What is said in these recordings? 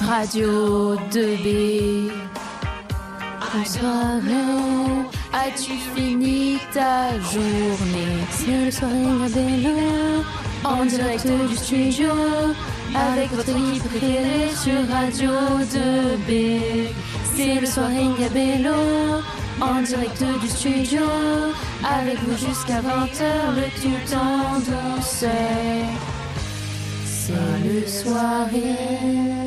Radio 2B. Bonsoir, as-tu fini ta journée? C'est le soirée Gabella, en direct du studio, avec votre équipe préférée sur Radio 2B. C'est le soirée Gabello, en direct du studio, avec vous jusqu'à 20h, le tout en. C'est le soirée.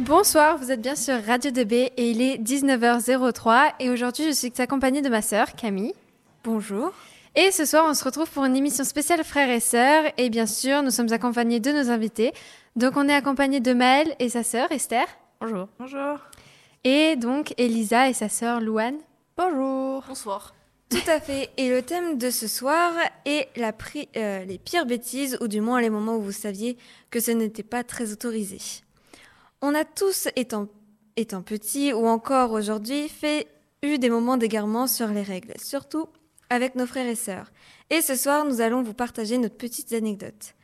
Bonsoir, vous êtes bien sur Radio 2B et il est 19h03 et aujourd'hui je suis accompagnée de ma sœur Camille. Bonjour. Et ce soir on se retrouve pour une émission spéciale frères et sœurs et bien sûr nous sommes accompagnés de nos invités. Donc on est accompagné de Maëlle et sa sœur Esther. Bonjour. Bonjour. Et donc Elisa et sa sœur Louane. Bonjour. Bonsoir. Tout à fait. Et le thème de ce soir est la euh, les pires bêtises, ou du moins les moments où vous saviez que ce n'était pas très autorisé. On a tous, étant, étant petits ou encore aujourd'hui, fait eu des moments d'égarement sur les règles, surtout avec nos frères et sœurs. Et ce soir, nous allons vous partager notre petite anecdote.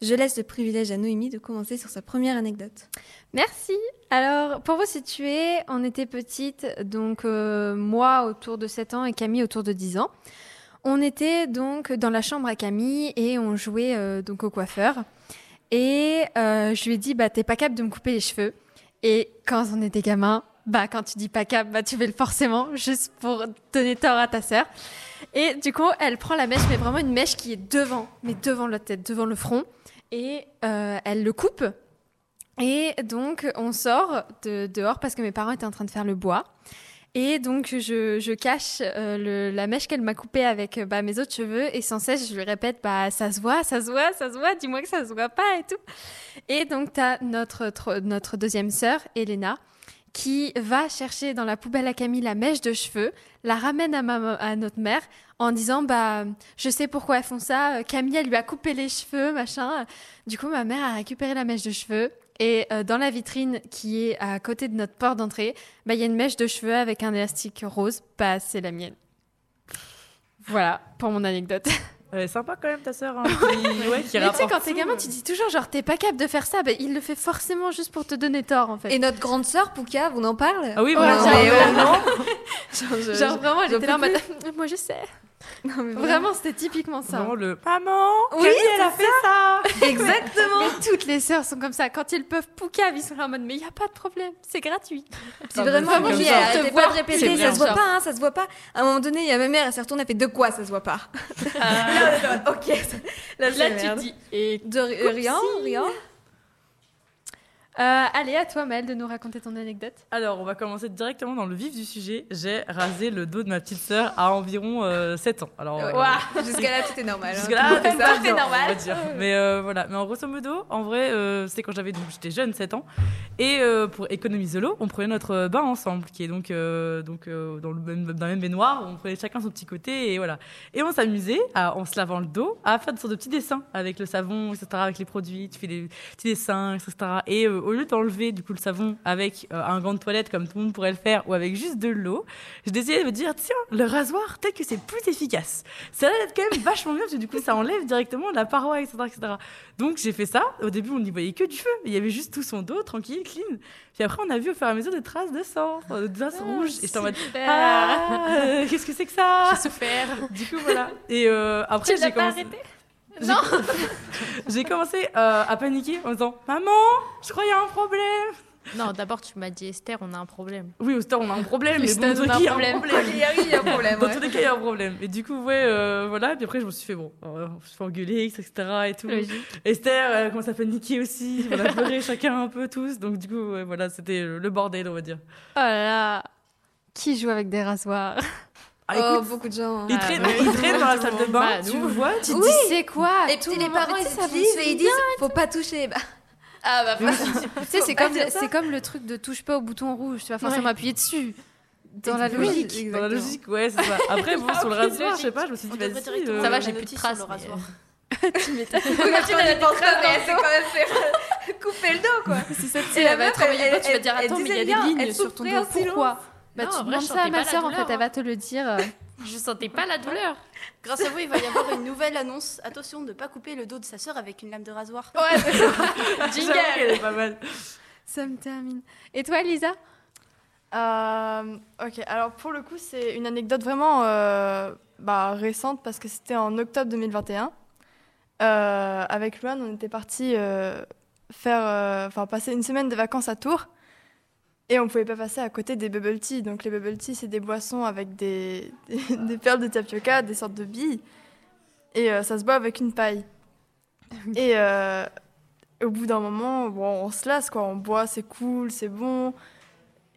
Je laisse le privilège à Noémie de commencer sur sa première anecdote. Merci. Alors, pour vous situer, on était petite, donc euh, moi autour de 7 ans et Camille autour de 10 ans. On était donc dans la chambre à Camille et on jouait euh, donc au coiffeur. Et euh, je lui ai dit, bah, t'es pas capable de me couper les cheveux. Et quand on était gamin, bah, quand tu dis pas capable, bah, tu fais le forcément, juste pour donner tort à ta sœur. Et du coup, elle prend la mèche, mais vraiment une mèche qui est devant, mais devant la tête, devant le front. Et euh, elle le coupe. Et donc, on sort de, dehors parce que mes parents étaient en train de faire le bois. Et donc, je, cache euh, la mèche qu'elle m'a coupée avec bah, mes autres cheveux. Et sans cesse, je lui répète bah, Ça se voit, ça se voit, ça se voit, dis-moi que ça se voit pas et tout. Et donc, tu as notre, deuxième sœur, Elena, qui va chercher dans la poubelle à Camille la mèche de cheveux, la ramène à, ma, notre mère en disant bah je sais pourquoi elles font ça Camille elle lui a coupé les cheveux machin du coup ma mère a récupéré la mèche de cheveux et euh, dans la vitrine qui est à côté de notre porte d'entrée bah il y a une mèche de cheveux avec un élastique rose bah c'est la mienne voilà pour mon anecdote Elle est sympa quand même ta sœur. Hein, qui, ouais, qui Mais tu sais, quand t'es gamin, tu dis toujours genre t'es pas capable de faire ça. Bah, il le fait forcément juste pour te donner tort en fait. Et notre grande sœur Pouka, vous en parlez? Ah oui, ouais, vraiment. genre, genre, vraiment, elle était là en mode Moi je sais. Non, mais vraiment, c'était typiquement ça. Vraiment le maman. Oui, elle a fait ça. Exactement. mais toutes les sœurs sont comme ça. Quand ils peuvent poucave, ils sont là en mode mais il y a pas de problème, c'est gratuit. C'est vraiment vraiment arrêtez pas de répéter, ça se voit pas, hein, ça se voit pas. À un moment donné, il y a ma mère, elle s'est retournée, elle fait de quoi ça se voit pas? Ah. ok. Là, là tu dis et de rien, rien. Euh, allez, à toi, Maëlle, de nous raconter ton anecdote. Alors, on va commencer directement dans le vif du sujet. J'ai rasé le dos de ma petite sœur à environ 7 euh, ans. Alors, euh, Jusqu'à là, tout est normal. Hein. Jusqu'à là, c'est normal. Mais voilà. Mais en grosso modo, en vrai, c'est quand j'avais donc j'étais jeune, 7 ans, et pour économiser l'eau, on prenait notre bain ensemble, qui est donc donc dans le même dans le même baignoire. On prenait chacun son petit côté et voilà. Et on s'amusait en se lavant le dos à faire des sortes de petits dessins avec le savon, etc., avec les produits. Tu fais des petits dessins, etc. Et au lieu d'enlever du coup le savon avec euh, un gant de toilette comme tout le monde pourrait le faire ou avec juste de l'eau, j'ai décidé de me dire tiens le rasoir peut-être que c'est plus efficace. Ça va être quand même vachement mieux parce que du coup ça enlève directement la paroi etc etc. Donc j'ai fait ça. Au début on n'y voyait que du feu, il y avait juste tout son dos tranquille clean. Puis après on a vu au fur et à mesure des traces de sang, euh, des traces oh, rouges et j'étais en mode ah euh, qu'est-ce que c'est que ça? J'ai souffert. Du coup voilà. Et après j'ai commencé. Non J'ai commencé euh, à paniquer en disant Maman, je crois qu'il y a un problème. Non, d'abord tu m'as dit Esther, on a un problème. Oui, Esther, on a un problème. Mais bon, on a un problème. Il y a un problème. Dans tous les cas, il y a un problème. Et du coup, ouais, euh, voilà. Puis après, je me suis fait bon, on se fait engueuler, etc. Et tout. Esther, elle commence à paniquer aussi. On a pleuré chacun un peu tous. Donc du coup, ouais, voilà, c'était le bordel, on va dire. Oh là là, qui joue avec des rasoirs? Ah, oh, beaucoup de gens. Hein. Ils traînent, dans la salle de bain, bah, tu vois, tu oui. dis c'est quoi Et puis les parents ils savent et ils disent faut pas toucher. Bah. Ah bah tu sais c'est comme c'est comme le truc de touche pas au bouton rouge, tu vas forcément appuyer dessus. Dans la logique. Dans la logique, ouais, c'est ça. Après, bon, sur le rasoir, je sais pas, je me suis dit, vas-y. Euh, ça va, j'ai plus de traces. le rasoir. tu m'étonnes. tu c'est quand même couper le dos, quoi. C'est ça, tu sais, elle va travailler, tu vas dire, attends, mais il y a des lignes sur ton dos, pourquoi bah, tu demandes ça à ma soeur, en fait, elle va te le dire. Je sentais pas la douleur. Grâce à vous, il va y avoir une nouvelle annonce. Attention de ne pas couper le dos de sa sœur avec une lame de rasoir. Ouais, Jingle. Elle est pas mal. Ça me termine. Et toi, Lisa? Euh, ok, alors pour le coup, c'est une anecdote vraiment euh, bah, récente parce que c'était en octobre 2021. Euh, avec Luan, on était parti faire, euh, enfin passer une semaine de vacances à Tours et on pouvait pas passer à côté des bubble tea. Donc les bubble tea, c'est des boissons avec des, des, des perles de tapioca, des sortes de billes et euh, ça se boit avec une paille. Et euh, au bout d'un moment, bon, on se lasse quoi, on boit, c'est cool, c'est bon.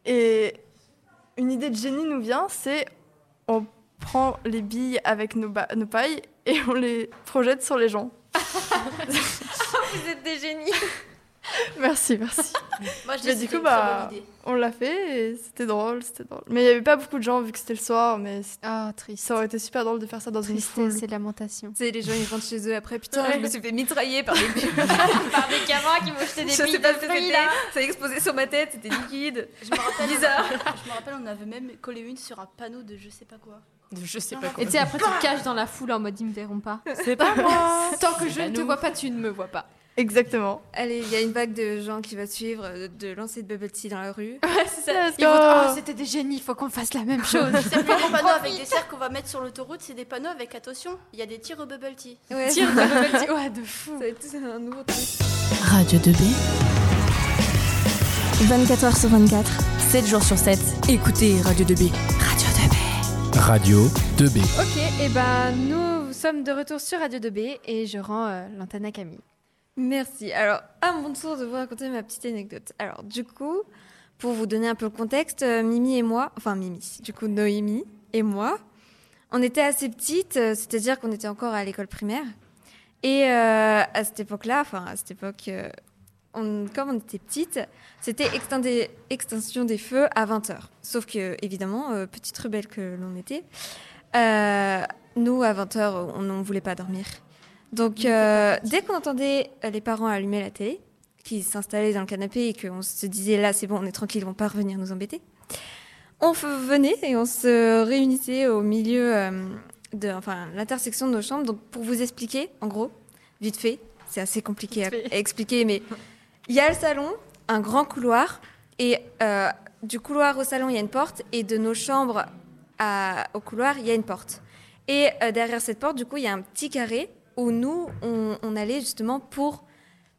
Et une idée de génie nous vient, c'est on prend les billes avec nos, ba- nos pailles et on les projette sur les gens. Vous êtes des génies. Merci, merci. Moi, je Mais du coup, bah, bonne idée. on l'a fait et c'était drôle, c'était drôle. Mais il n'y avait pas beaucoup de gens vu que c'était le soir, mais Ah, triste. ça aurait été super drôle de faire ça dans une foule. Tristesse et lamentation. Tu sais, les gens ils rentrent chez eux après, putain, Ouais. je me suis fait mitrailler par des Par des gamins qui m'ont jeté des Je sais billes pas de fruits, là. Ça a explosé sur ma tête, c'était liquide. Je me rappelle, Bizarre. je me rappelle, on avait même collé une sur un panneau de je sais pas quoi. Je sais pas quoi. Et tu sais, après, tu te caches dans la foule en mode ils me verront pas. C'est pas moi. Tant que je ne te vois pas, tu ne me vois pas. Exactement. Allez, il y a une vague de gens qui va suivre, de lancer de bubble tea dans la rue. c'est ça. Ils vont dire, oh, c'était des génies, il faut qu'on fasse la même chose. C'est pas des panneaux avec des cercles qu'on va mettre sur l'autoroute, c'est des panneaux avec attention, il y a des tirs au bubble tea. Ouais, Tire de bubble tea. Ouais, de fou. ça va être un nouveau truc. Radio 2B. 24 heures sur 24, 7 jours sur 7. Écoutez Radio 2B. Radio 2B. Radio 2B. Ok, et ben nous sommes de retour sur Radio 2B et je rends euh, l'antenne à Camille. Merci. Alors, à mon tour de vous raconter ma petite anecdote. Alors, du coup, pour vous donner un peu le contexte, euh, Mimi et moi, enfin Mimi, du coup Noémie et moi, on était assez petites, euh, c'est-à-dire qu'on était encore à l'école primaire. Et euh, à cette époque-là, enfin à cette époque, on- comme on était petites, c'était extinction des feux à 20h. Sauf que, évidemment, petite rebelle que l'on était, nous, à 20h, on ne voulait pas dormir. Donc, euh, dès qu'on entendait euh, les parents allumer la télé, qui s'installaient dans le canapé et qu'on se disait là, c'est bon, on est tranquille, ils vont pas revenir nous embêter, on venait et on se réunissait au milieu euh, de enfin, l'intersection de nos chambres. Donc, pour vous expliquer, en gros, vite fait, c'est assez compliqué à, à expliquer, mais il y a le salon, un grand couloir, et euh, du couloir au salon, il y a une porte, et de nos chambres à- au couloir, il y a une porte. Et euh, derrière cette porte, du coup, il y a un petit carré où nous, on, allait justement pour,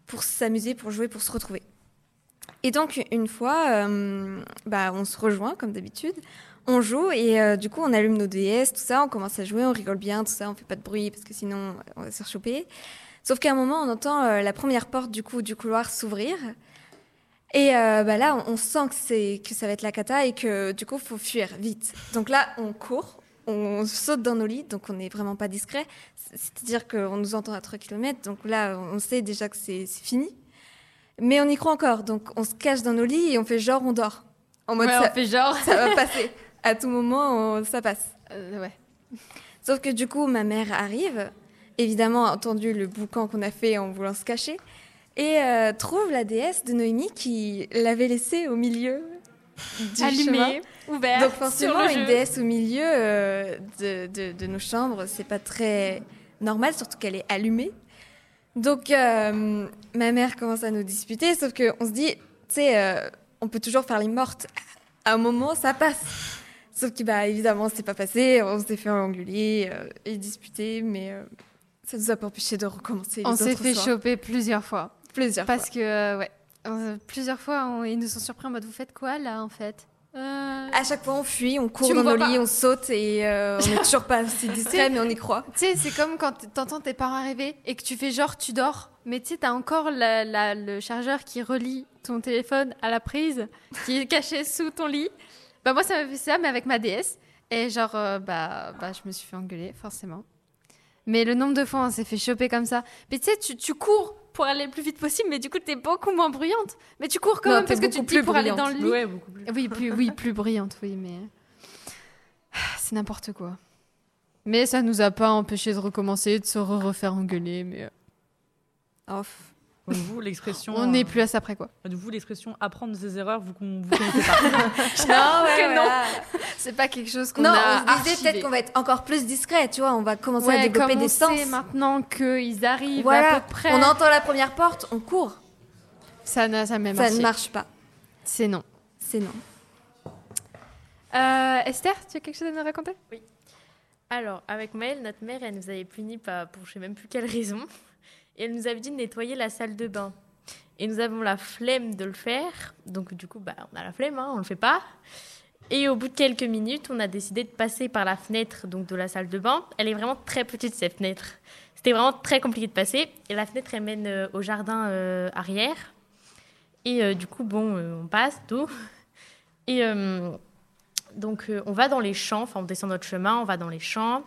pour s'amuser, pour jouer, pour se retrouver. Et donc, une fois, euh, bah, on se rejoint, comme d'habitude, on joue, et euh, du coup, on allume nos DS, tout ça, on commence à jouer, on rigole bien, tout ça, on fait pas de bruit, parce que sinon, on va se faire choper. Sauf qu'à un moment, on entend euh, la première porte du, coup, du couloir s'ouvrir. Et bah là, on, sent que, que ça va être la cata et que du coup, faut fuir vite. Donc là, on court, on saute dans nos lits, donc on n'est vraiment pas discret. C'est-à-dire qu'on nous entend à 3 km, donc là, on sait déjà que c'est, fini. Mais on y croit encore, donc on se cache dans nos lits et on fait genre on dort. En mode Ouais, ça, on fait genre. ça va passer. À tout moment, on- ça passe. Euh, ouais. Sauf que du coup, ma mère arrive, évidemment, a entendu le boucan qu'on a fait en voulant se cacher, et euh, trouve la déesse de Noémie qui l'avait laissée au milieu du chemin. Allumé, ouvert. Donc sur forcément, le une déesse au milieu euh, de, de- de nos chambres, c'est pas très normal, surtout qu'elle est allumée. Donc euh, ma mère commence à nous disputer, sauf qu'on se dit, tu sais, euh, on peut toujours faire les mortes. À un moment, ça passe. Sauf que bah évidemment, c'est pas passé. On s'est fait engueuler et disputer, mais ça nous a pas empêché de recommencer. On s'est fait soirs. choper plusieurs fois. plusieurs Parce fois. que, ouais, euh, plusieurs fois, on- ils nous ont surpris en mode Vous faites quoi là en fait? Euh, À chaque fois, on fuit, on court Tu dans nos lits, on saute et euh, on est toujours pas assez discret, mais on y croit. Tu sais, c'est comme quand t'entends tes parents arriver et que tu fais genre tu dors, mais tu sais, t'as encore la- la- le chargeur qui relie ton téléphone à la prise, qui est caché sous ton lit. Bah moi, ça m'a fait ça, mais avec ma DS. Et genre, euh, bah, bah, je me suis fait engueuler, forcément. Mais le nombre de fois, on s'est fait choper comme ça. Mais tu sais, tu cours pour aller le plus vite possible, mais du coup, t'es beaucoup moins bruyante. Mais tu cours quand Non, même parce que tu beaucoup te dis plus pour aller dans le bruyante. lit. Ouais, beaucoup plus. Oui, plus, oui, plus brillante, oui, mais Ah, c'est n'importe quoi. Mais ça nous a pas empêché de recommencer, de se re- refaire engueuler, mais euh, Off. Donc vous, l'expression. on euh, n'est plus à ça près quoi. de vous, l'expression apprendre de ses erreurs, vous, vous connaissez pas. Non, ouais, que non. C'est pas quelque chose qu'on Non, a on se disait archivé. peut-être qu'on va être encore plus discret, tu vois, on va commencer Ouais, à développer comme des on sens. sait maintenant qu'ils arrivent Voilà, à peu près. on entend la première porte, on court. Ça, n'a- ça, ne marche pas. C'est non. C'est non. Euh, Esther, tu as quelque chose à nous raconter? Alors, avec Maëlle, notre mère, elle nous avait punis pas, pour je sais même plus quelle raison. Et elle nous avait dit de nettoyer la salle de bain. Et nous avons la flemme de le faire. Donc, du coup, bah, on a la flemme, hein, on le fait pas. Et au bout de quelques minutes, on a décidé de passer par la fenêtre donc, de la salle de bain. Elle est vraiment très petite, cette fenêtre. C'était vraiment très compliqué de passer. Et la fenêtre, elle mène euh, au jardin euh, arrière. Et euh, du coup, bon, on passe, tout. Et donc, on va dans les champs, enfin, on descend notre chemin, on va dans les champs.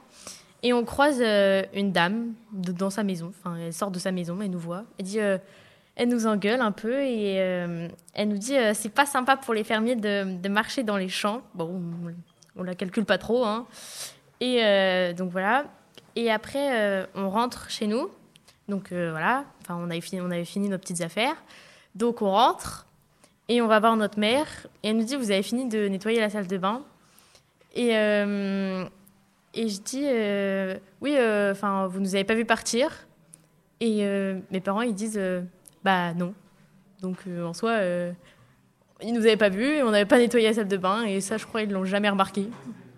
Et on croise euh, une dame dans sa maison. Enfin, elle sort de sa maison, elle nous voit. Elle euh, nous engueule un peu et euh, elle nous dit, c'est pas sympa pour les fermiers de, marcher dans les champs. Bon, on, on la calcule pas trop, hein. Et donc voilà. Et après, on rentre chez nous. Donc voilà. Enfin, on avait fini, on avait fini nos petites affaires. Donc on rentre et on va voir notre mère. Et elle nous dit, vous avez fini de nettoyer la salle de bain. Et et je dis, euh, oui, enfin, vous nous avez pas vu partir. Et euh, mes parents, ils disent, euh, bah non. Donc euh, en soi, euh, ils nous avaient pas vus et on n'avait pas nettoyé la salle de bain. Et ça, je crois, ils l'ont jamais remarqué.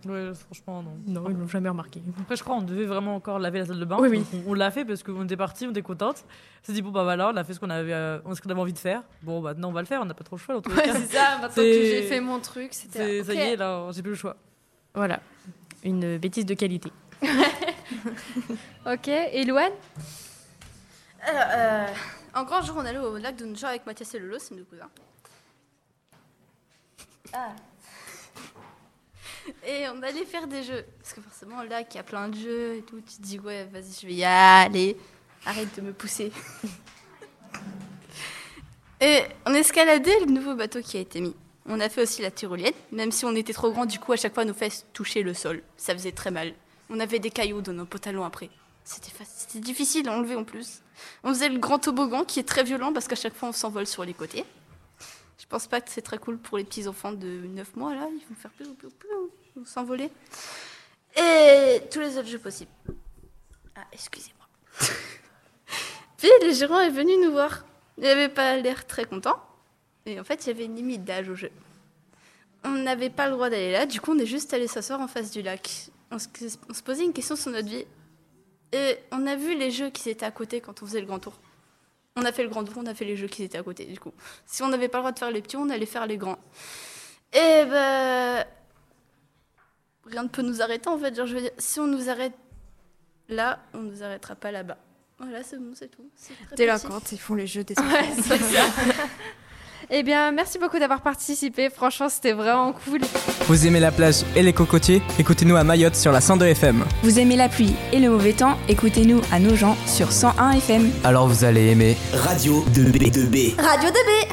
Ouais, franchement, non. Non, ils l'ont jamais remarqué. Après, je crois qu'on devait vraiment encore laver la salle de bain. Oui, oui. On, on l'a fait parce qu'on était parti, on était contente. On s'est dit, bon, bah voilà, on a fait ce qu'on avait, euh, ce qu'on avait envie de faire. Bon, bah non, on va le faire, on n'a pas trop le choix Ouais, c'est ça. Maintenant que j'ai fait mon truc, c'était. C'est- Ça y est, là, j'ai plus le choix. Voilà, une bêtise de qualité. Ok. Et Louane? Alors, euh, un grand jour, on allait au lac de Nja avec Mathias et Lolo, c'est nos cousins. Ah. Et on allait faire des jeux. Parce que forcément, là, il y a plein de jeux et tout. Tu te dis, ouais, vas-y, je vais y aller. Arrête de me pousser. et on escaladait le nouveau bateau qui a été mis. On a fait aussi la tyrolienne, même si on était trop grand, du coup, à chaque fois, nos fesses touchaient le sol. Ça faisait très mal. On avait des cailloux dans nos pantalons après. C'était difficile à enlever en plus. On faisait le grand toboggan qui est très violent parce qu'à chaque fois on s'envole sur les côtés. Je pense pas que c'est très cool pour les petits enfants de 9 mois là, ils vont faire plus, plus, plus, s'envoler. Et tous les autres jeux possibles. Ah, excusez-moi. Puis le gérant est venu nous voir. Il n'avait pas l'air très content. Et en fait, il y avait une limite d'âge au jeu. On n'avait pas le droit d'aller là, du coup on est juste allé s'asseoir en face du lac. On se, on se posait une question sur notre vie. Et on a vu les jeux qui étaient à côté quand on faisait le grand tour. On a fait le grand tour, on a fait les jeux qui étaient à côté, du coup. Si on n'avait pas le droit de faire les petits, on allait faire les grands. Et ben. Rien ne peut nous arrêter, en fait. Genre, je veux dire, si on nous arrête là, on nous arrêtera pas là-bas. Voilà, c'est bon, c'est tout. Délinquantes, ils font les jeux des Ouais, c'est ça. Eh bien, merci beaucoup d'avoir participé. Franchement, c'était vraiment cool. Vous aimez la plage et les cocotiers? Écoutez-nous à Mayotte sur la 102 FM. Vous aimez la pluie et le mauvais temps? Écoutez-nous à nos gens sur 101 FM. Alors vous allez aimer Radio 2B2B. Radio 2B